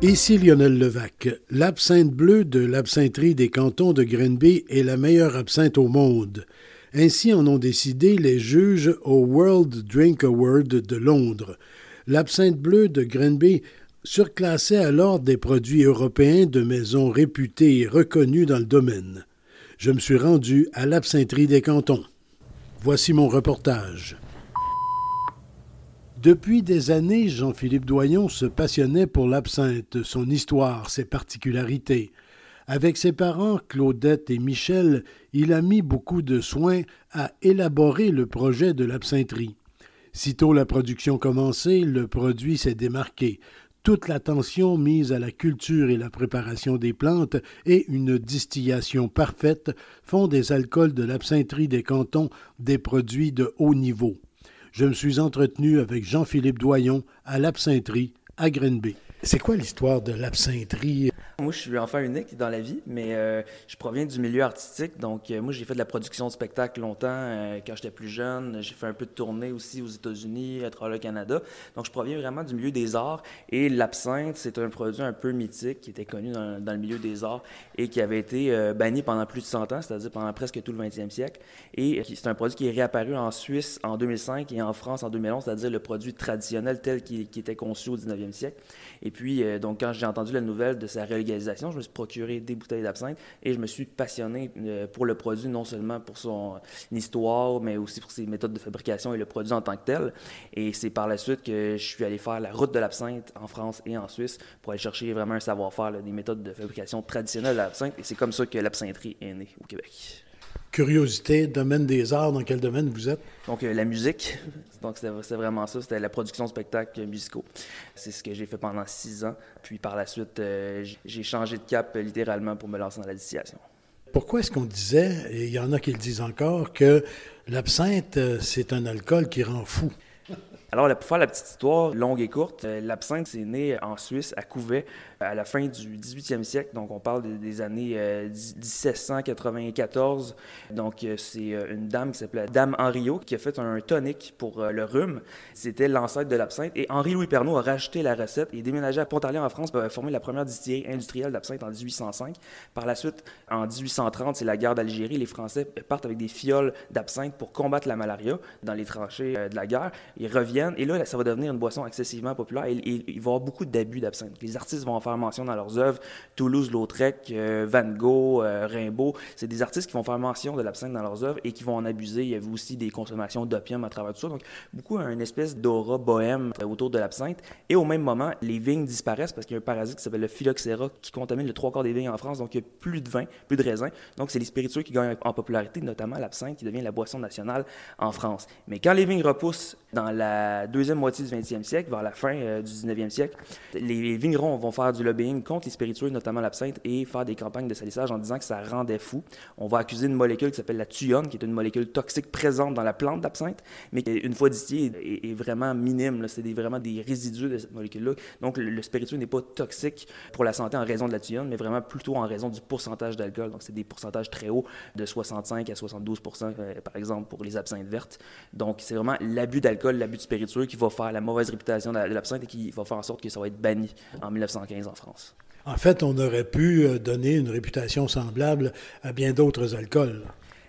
Ici Lionel Levac. L'absinthe bleue de l'absinterie des cantons de Grenby est la meilleure absinthe au monde. Ainsi en ont décidé les juges au World Drink Award de Londres. L'absinthe bleue de Grenby surclassait alors des produits européens de maisons réputées et reconnues dans le domaine. Je me suis rendu à l'absinterie des cantons. Voici mon reportage. Depuis des années, Jean-Philippe Doyon se passionnait pour l'absinthe, son histoire, ses particularités. Avec ses parents, Claudette et Michel, il a mis beaucoup de soin à élaborer le projet de l'absinterie. Sitôt la production commencée, le produit s'est démarqué. Toute l'attention mise à la culture et la préparation des plantes et une distillation parfaite font des alcools de l'absinterie des cantons des produits de haut niveau je me suis entretenu avec Jean-Philippe Doyon à l'absinterie à Grenby. C'est quoi l'histoire de l'absinterie? Moi, je suis enfant unique dans la vie, mais euh, je proviens du milieu artistique. Donc, euh, moi, j'ai fait de la production de spectacles longtemps euh, quand j'étais plus jeune. J'ai fait un peu de tournée aussi aux États-Unis, à travers le Canada. Donc, je proviens vraiment du milieu des arts. Et l'absinthe, c'est un produit un peu mythique qui était connu dans, le milieu des arts et qui avait été banni pendant plus de 100 ans, c'est-à-dire pendant presque tout le 20e siècle. Et c'est un produit qui est réapparu en Suisse en 2005 et en France en 2011, c'est-à-dire le produit traditionnel tel qu'il était conçu au 19e siècle. Puis, donc, quand j'ai entendu la nouvelle de sa réalisation, je me suis procuré des bouteilles d'absinthe et je me suis passionné euh, pour le produit, non seulement pour son histoire, mais aussi pour ses méthodes de fabrication et le produit en tant que tel. Et c'est par la suite que je suis allé faire la route de l'absinthe en France et en Suisse pour aller chercher vraiment un savoir-faire des méthodes de fabrication traditionnelles de l'absinthe. Et c'est comme ça que l'absinterie est née au Québec. Curiosité, domaine des arts, dans quel domaine vous êtes? Donc, euh, la musique. Donc, c'était vraiment ça. C'était la production de spectacles musicaux. C'est ce que j'ai fait pendant six ans. Puis, par la suite, euh, j'ai changé de cap euh, littéralement pour me lancer dans la distillation. Pourquoi est-ce qu'on disait, et il y en a qui le disent encore, que l'absinthe, c'est un alcool qui rend fou? Alors, pour faire la petite histoire longue et courte, l'absinthe, c'est né en Suisse, à Couvet, à la fin du 18e siècle. Donc, on parle des, années 1794. Euh, donc, euh, c'est euh, une dame qui s'appelait Dame Henriot qui a fait un tonique pour le rhume. C'était l'ancêtre de l'absinthe. Et Henri-Louis Pernaud a racheté la recette et déménagé à Pontarlier en France pour former la première distillerie industrielle d'absinthe en 1805. Par la suite, en 1830, c'est la guerre d'Algérie. Les Français partent avec des fioles d'absinthe pour combattre la malaria dans les tranchées de la guerre. Ils reviennent et là, ça va devenir une boisson excessivement populaire et, il va y avoir beaucoup d'abus d'absinthe. Les artistes vont en faire mention dans leurs œuvres. Toulouse-Lautrec, euh, Van Gogh, euh, Rimbaud, c'est des artistes qui vont faire mention de l'absinthe dans leurs œuvres et qui vont en abuser. Il y avait aussi des consommations d'opium à travers tout ça. Donc, beaucoup une espèce d'aura bohème autour de l'absinthe. Et au même moment, les vignes disparaissent parce qu'il y a un parasite qui s'appelle le phylloxéra qui contamine le trois quarts des vignes en France. Donc, il n'y a plus de vin, plus de raisin. Donc, c'est les spiritueux qui gagnent en popularité, notamment l'absinthe qui devient la boisson nationale en France. Mais quand les vignes repoussent dans la deuxième moitié du 20e siècle, vers la fin euh, du 19e siècle, les vignerons vont faire du lobbying contre les spiritueux, notamment l'absinthe, et faire des campagnes de salissage en disant que ça rendait fou. On va accuser une molécule qui s'appelle la thuone, qui est une molécule toxique présente dans la plante d'absinthe, mais qui, une fois distillée, est, vraiment minime. C'est vraiment des résidus de cette molécule-là. Donc, le, spiritueux n'est pas toxique pour la santé en raison de la thuone, mais vraiment plutôt en raison du pourcentage d'alcool. Donc, c'est des pourcentages très hauts, de 65 à 72% euh, par exemple, pour les absinthes vertes. Donc, c'est vraiment l'abus d'alcool, l'abus de spiritueux qui va faire la mauvaise réputation de l'absinthe et qui va faire en sorte que ça va être banni en 1915 en France. En fait, on aurait pu euh, donner une réputation semblable à bien d'autres alcools.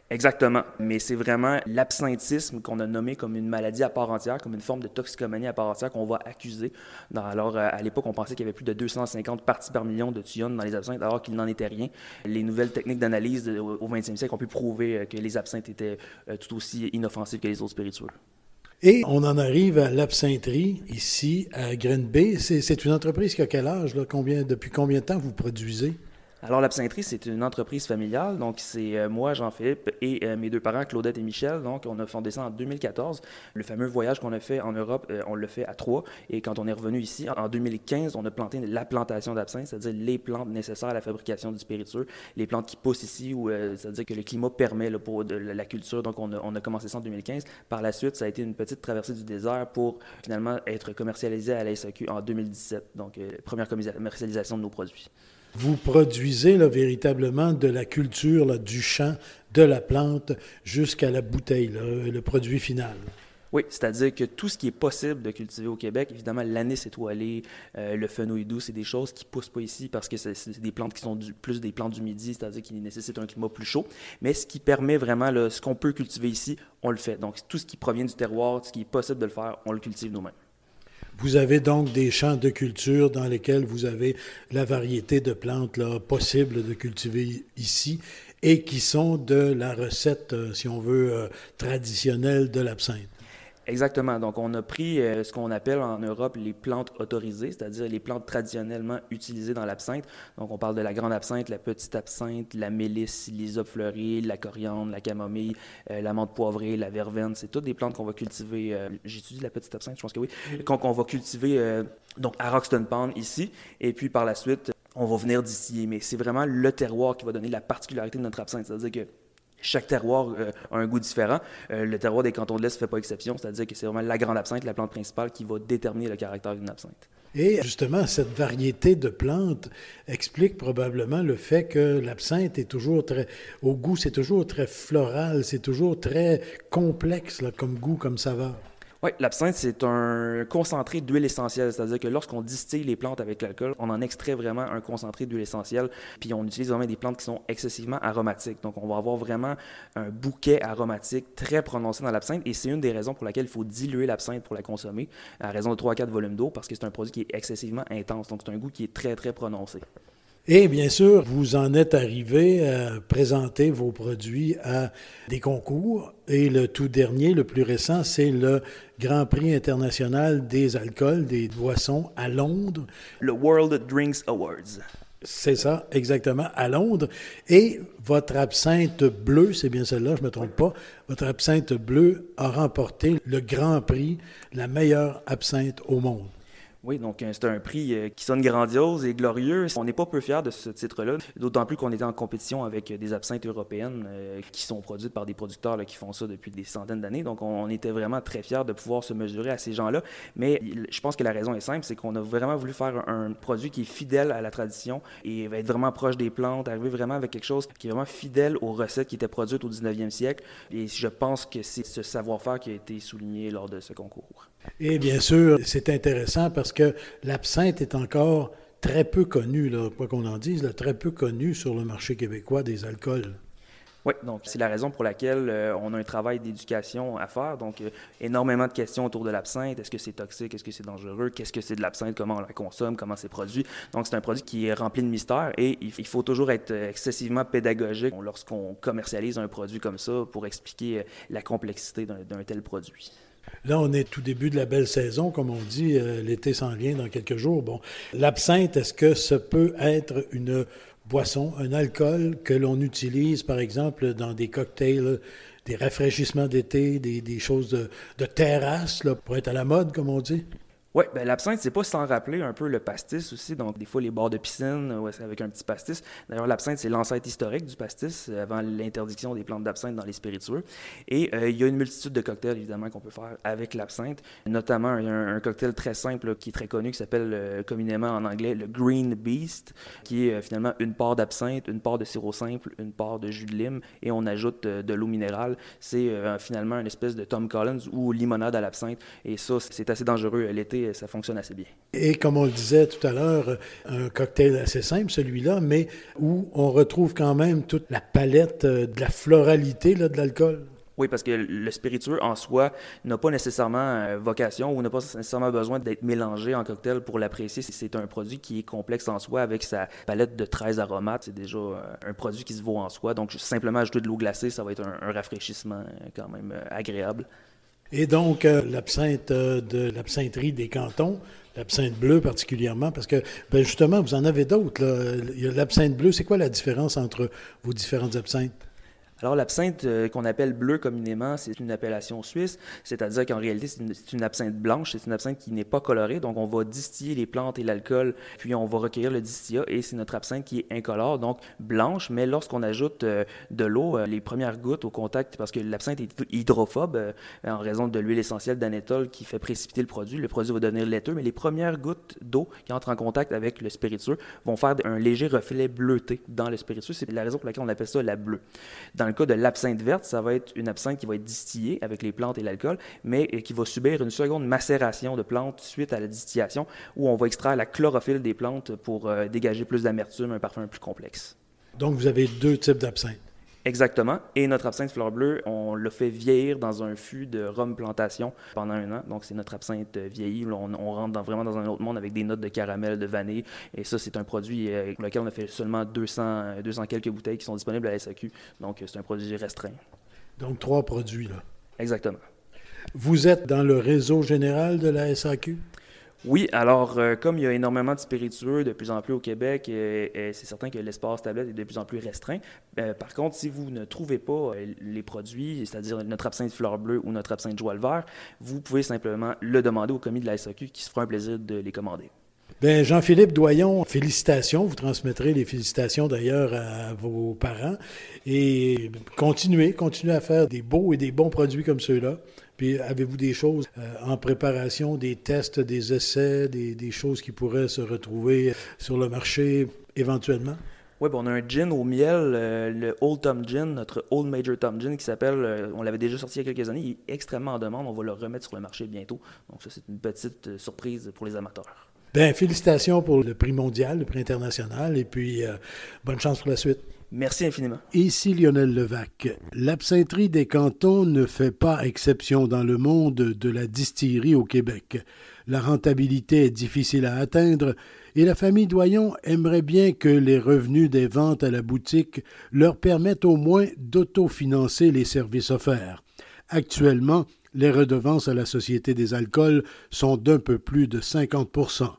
Exactement. Mais c'est vraiment l'absinthisme qu'on a nommé comme une maladie à part entière, comme une forme de toxicomanie à part entière qu'on va accuser. alors, euh, à l'époque, on pensait qu'il y avait plus de 250 parties par million de thiones dans les absinthes, alors qu'il n'en était rien. Les nouvelles techniques d'analyse au 20e siècle ont pu prouver euh, que les absinthes étaient tout aussi inoffensives que les autres spiritueux. Et on en arrive à l'absinterie ici à Green Bay. C'est une entreprise qui a quel âge? Là? Combien, depuis combien de temps vous produisez? Alors, l'absintherie, c'est une entreprise familiale. Donc, c'est euh, moi, Jean-Philippe, et euh, mes deux parents, Claudette et Michel. Donc, on a fondé ça en 2014. Le fameux voyage qu'on a fait en Europe, euh, on l'a fait à trois. Et quand on est revenu ici, en 2015, on a planté la plantation d'absinthe, c'est-à-dire les plantes nécessaires à la fabrication du spiritueux, les plantes qui poussent ici, où, c'est-à-dire que le climat permet pour la culture. Donc, on a, on a, commencé ça en 2015. Par la suite, ça a été une petite traversée du désert pour finalement être commercialisé à la SAQ en 2017. Donc, première commercialisation de nos produits. Vous produisez là, véritablement de la culture, du champ, de la plante, jusqu'à la bouteille, le produit final. Oui, c'est-à-dire que tout ce qui est possible de cultiver au Québec, évidemment, l'anis étoilé, euh, le fenouil doux, c'est des choses qui ne poussent pas ici parce que c'est des plantes qui sont plus des plantes du midi, c'est-à-dire qui nécessitent un climat plus chaud. Mais ce qui permet vraiment, ce qu'on peut cultiver ici, on le fait. Donc, tout ce qui provient du terroir, ce qui est possible de le faire, on le cultive nous-mêmes. Vous avez donc des champs de culture dans lesquels vous avez la variété de plantes là, possibles de cultiver ici et qui sont de la recette, euh, si on veut, euh, traditionnelle de l'absinthe. Exactement. Donc, on a pris euh, ce qu'on appelle en Europe les plantes autorisées, c'est-à-dire les plantes traditionnellement utilisées dans l'absinthe. Donc, on parle de la grande absinthe, la petite absinthe, la mélisse, l'hysope fleurie, la coriandre, la camomille, euh, la menthe poivrée, la verveine. C'est toutes des plantes qu'on va cultiver. Euh, J'étudie la petite absinthe, je pense que oui. Qu'on va cultiver donc à Roxton Pond ici. Et puis, par la suite, on va venir distiller. Mais c'est vraiment le terroir qui va donner la particularité de notre absinthe. C'est-à-dire que chaque terroir euh, a un goût différent. Euh, le terroir des cantons de l'Est ne fait pas exception, c'est-à-dire que c'est vraiment la grande absinthe, la plante principale, qui va déterminer le caractère d'une absinthe. Et justement, cette variété de plantes explique probablement le fait que l'absinthe est toujours très, au goût, c'est toujours très floral, c'est toujours très complexe comme goût, comme saveur. Oui, l'absinthe, c'est un concentré d'huile essentielle. C'est-à-dire que lorsqu'on distille les plantes avec l'alcool, on en extrait vraiment un concentré d'huile essentielle. Puis on utilise vraiment des plantes qui sont excessivement aromatiques. Donc on va avoir vraiment un bouquet aromatique très prononcé dans l'absinthe. Et c'est une des raisons pour laquelle il faut diluer l'absinthe pour la consommer, à raison de 3 à 4 volumes d'eau, parce que c'est un produit qui est excessivement intense. Donc c'est un goût qui est très, très prononcé. Et bien sûr, vous en êtes arrivé à présenter vos produits à des concours. Et le tout dernier, le plus récent, c'est le Grand Prix international des alcools, des boissons à Londres. Le World Drinks Awards. C'est ça, exactement, à Londres. Et votre absinthe bleue, c'est bien celle-là, je ne me trompe pas, votre absinthe bleue a remporté le Grand Prix, la meilleure absinthe au monde. Oui, donc euh, c'est un prix euh, qui sonne grandiose et glorieux. On n'est pas peu fiers de ce titre-là, d'autant plus qu'on était en compétition avec des absinthes européennes euh, qui sont produites par des producteurs qui font ça depuis des centaines d'années. Donc on était vraiment très fiers de pouvoir se mesurer à ces gens-là. Mais je pense que la raison est simple, c'est qu'on a vraiment voulu faire un, produit qui est fidèle à la tradition et va être vraiment proche des plantes, arriver vraiment avec quelque chose qui est vraiment fidèle aux recettes qui étaient produites au 19e siècle. Et je pense que c'est ce savoir-faire qui a été souligné lors de ce concours. Et bien sûr, c'est intéressant parce que l'absinthe est encore très peu connu, là, quoi qu'on en dise, très peu connu sur le marché québécois des alcools. Oui, donc c'est la raison pour laquelle euh, on a un travail d'éducation à faire. Donc, euh, énormément de questions autour de l'absinthe. Est-ce que c'est toxique? Est-ce que c'est dangereux? Qu'est-ce que c'est de l'absinthe? Comment on la consomme? Comment c'est produit? Donc, c'est un produit qui est rempli de mystères et il faut toujours être euh, excessivement pédagogique lorsqu'on commercialise un produit comme ça pour expliquer la complexité d'un tel produit. Là, on est tout début de la belle saison, comme on dit, euh, l'été s'en vient dans quelques jours. Bon, l'absinthe, est-ce que ça peut être une boisson, un alcool que l'on utilise, par exemple, dans des cocktails, des rafraîchissements d'été, des, choses de, de terrasse, là, pour être à la mode, comme on dit? Oui, ben l'absinthe, c'est pas sans rappeler un peu le pastis aussi. Donc, des fois, les bords de piscine ouais, avec un petit pastis. D'ailleurs, l'absinthe, c'est l'ancêtre historique du pastis euh, avant l'interdiction des plantes d'absinthe dans les spiritueux. Et euh, il y a une multitude de cocktails, évidemment, qu'on peut faire avec l'absinthe. Notamment, un, un, cocktail très simple qui est très connu, qui s'appelle euh, communément en anglais le Green Beast, qui est finalement une part d'absinthe, une part de sirop simple, une part de jus de lime, et on ajoute de l'eau minérale. C'est finalement une espèce de Tom Collins ou limonade à l'absinthe. Et ça, c'est assez dangereux l'été ça fonctionne assez bien. Et comme on le disait tout à l'heure, un cocktail assez simple, celui-là, mais où on retrouve quand même toute la palette euh, de la floralité là, de l'alcool. Oui, parce que le spiritueux en soi n'a pas nécessairement euh, vocation ou n'a pas nécessairement besoin d'être mélangé en cocktail pour l'apprécier. C'est un produit qui est complexe en soi avec sa palette de 13 aromates. C'est déjà euh, un produit qui se vaut en soi. Donc, simplement ajouter de l'eau glacée, ça va être un rafraîchissement quand même agréable. Et donc, euh, l'absinthe euh, de l'absintherie des cantons, L'absinthe bleu particulièrement, parce que ben justement, vous en avez d'autres. L'absinthe bleu, c'est quoi la différence entre vos différentes absinthes? Alors, l'absinthe euh, qu'on appelle bleu communément, c'est une appellation suisse, c'est-à-dire qu'en réalité, c'est une, absinthe blanche, c'est une absinthe qui n'est pas colorée. Donc, on va distiller les plantes et l'alcool, puis on va recueillir le distillat, et c'est notre absinthe qui est incolore, donc blanche. Mais lorsqu'on ajoute euh, de l'eau, euh, les premières gouttes au contact, parce que l'absinthe est hydrophobe en raison de l'huile essentielle d'anétol qui fait précipiter le produit, le produit va devenir laiteux, mais les premières gouttes d'eau qui entrent en contact avec le spiritueux vont faire un léger reflet bleuté dans le spiritueux. C'est la raison pour laquelle on appelle ça la bleue. Dans le cas de l'absinthe verte, ça va être une absinthe qui va être distillée avec les plantes et l'alcool, mais qui va subir une seconde macération de plantes suite à la distillation, où on va extraire la chlorophylle des plantes pour euh, dégager plus d'amertume, un parfum plus complexe. Donc, vous avez deux types d'absinthe. Exactement. Et notre absinthe fleur bleue, on l'a fait vieillir dans un fût de rhum plantation pendant un an. Donc, c'est notre absinthe vieillie. On, on rentre vraiment dans un autre monde avec des notes de caramel, de vanille. Et ça, c'est un produit euh, avec lequel on a fait seulement 200, 200 quelques bouteilles qui sont disponibles à la SAQ. Donc, c'est un produit restreint. Donc, trois produits, là. Exactement. Vous êtes dans le réseau général de la SAQ? Oui, alors euh, comme il y a énormément de spiritueux de plus en plus au Québec, euh, euh, c'est certain que l'espace tablette est de plus en plus restreint. par contre, si vous ne trouvez pas les produits, c'est-à-dire notre absinthe fleur bleue ou notre absinthe joie le vert, vous pouvez simplement le demander au commis de la SAQ qui se fera un plaisir de les commander. Bien, Jean-Philippe Doyon, félicitations. Vous transmettrez les félicitations d'ailleurs à vos parents. Et continuez, continuez à faire des beaux et des bons produits comme ceux-là. Puis avez-vous des choses euh, en préparation, des tests, des essais, des, choses qui pourraient se retrouver sur le marché éventuellement? Oui, ben on a un gin au miel, euh, le Old Tom Gin, notre Old Major Tom Gin, qui s'appelle, euh, on l'avait déjà sorti il y a quelques années, il est extrêmement en demande, on va le remettre sur le marché bientôt. Donc ça, c'est une petite surprise pour les amateurs. Bien, félicitations pour le prix mondial, le prix international, et puis bonne chance pour la suite. Merci infiniment. Ici Lionel Levac. L'absinterie des cantons ne fait pas exception dans le monde de la distillerie au Québec. La rentabilité est difficile à atteindre et la famille Doyon aimerait bien que les revenus des ventes à la boutique leur permettent au moins d'autofinancer les services offerts. Actuellement, les redevances à la Société des alcools sont d'un peu plus de 50